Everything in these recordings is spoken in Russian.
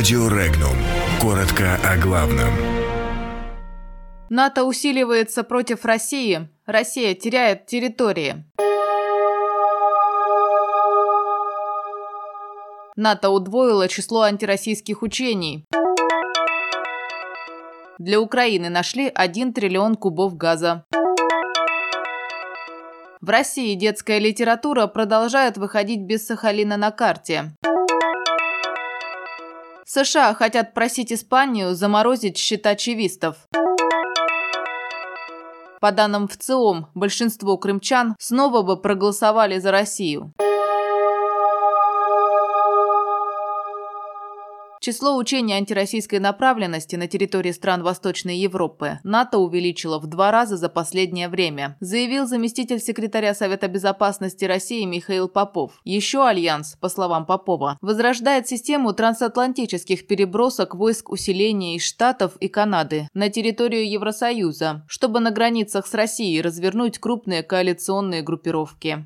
Радио Регнум. Коротко о главном. НАТО усиливается против России. Россия теряет территории. НАТО удвоило число антироссийских учений. Для Украины нашли 1 триллион кубов газа. В России детская литература продолжает выходить без Сахалина на карте. США хотят просить Испанию заморозить счета чавистов. По данным ВЦИОМ, большинство крымчан снова бы проголосовали за Россию. Число учений антироссийской направленности на территории стран Восточной Европы НАТО увеличило в два раза за последнее время, заявил заместитель секретаря Совета безопасности России Михаил Попов. Еще Альянс, по словам Попова, возрождает систему трансатлантических перебросок войск усиления из Штатов и Канады на территорию Евросоюза, чтобы на границах с Россией развернуть крупные коалиционные группировки.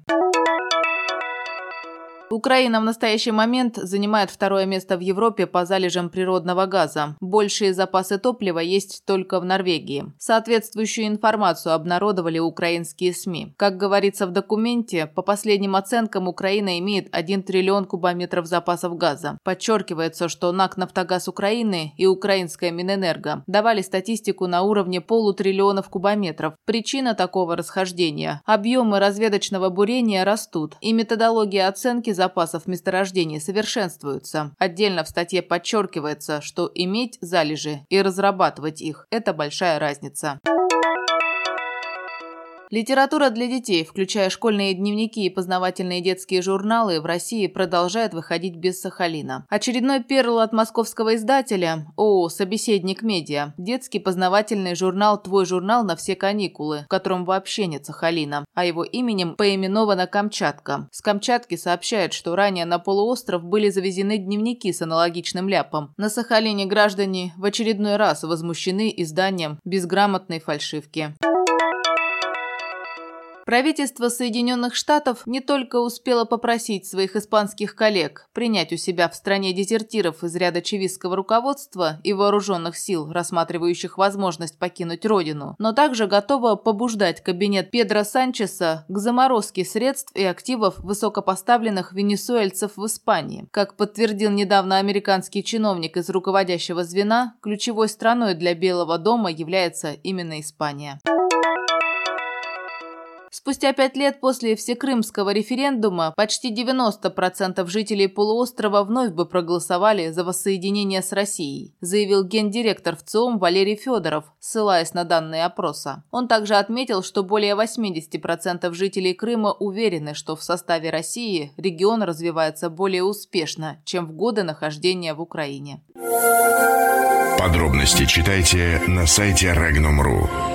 Украина в настоящий момент занимает второе место в Европе по залежам природного газа. Большие запасы топлива есть только в Норвегии. Соответствующую информацию обнародовали украинские СМИ. Как говорится в документе, по последним оценкам Украина имеет 1 триллион кубометров запасов газа. Подчеркивается, что НАК «Нафтогаз Украины» и украинская Минэнерго давали статистику на уровне полутриллионов кубометров. Причина такого расхождения – объемы разведочного бурения растут, и методология оценки за запасов месторождений совершенствуются. Отдельно в статье подчеркивается, что иметь залежи и разрабатывать их – это большая разница. Литература для детей, включая школьные дневники и познавательные детские журналы, в России продолжает выходить без Сахалина. Очередной перл от московского издателя ООО «Собеседник Медиа» – детский познавательный журнал «Твой журнал на все каникулы», в котором вообще нет Сахалина, а его именем поименована Камчатка. С Камчатки сообщают, что ранее на полуостров были завезены дневники с аналогичным ляпом. На Сахалине граждане в очередной раз возмущены изданием безграмотной фальшивки. Правительство Соединенных Штатов не только успело попросить своих испанских коллег принять у себя в стране дезертиров из ряда чивистского руководства и вооруженных сил, рассматривающих возможность покинуть родину, но также готово побуждать кабинет Педро Санчеса к заморозке средств и активов высокопоставленных венесуэльцев в Испании. Как подтвердил недавно американский чиновник из руководящего звена, ключевой страной для Белого дома является именно Испания. Спустя пять лет после всекрымского референдума почти 90% жителей полуострова вновь бы проголосовали за воссоединение с Россией, заявил гендиректор ВЦИОМ Валерий Федоров, ссылаясь на данные опроса. Он также отметил, что более 80% жителей Крыма уверены, что в составе России регион развивается более успешно, чем в годы нахождения в Украине. Подробности читайте на сайте Regnum.ru.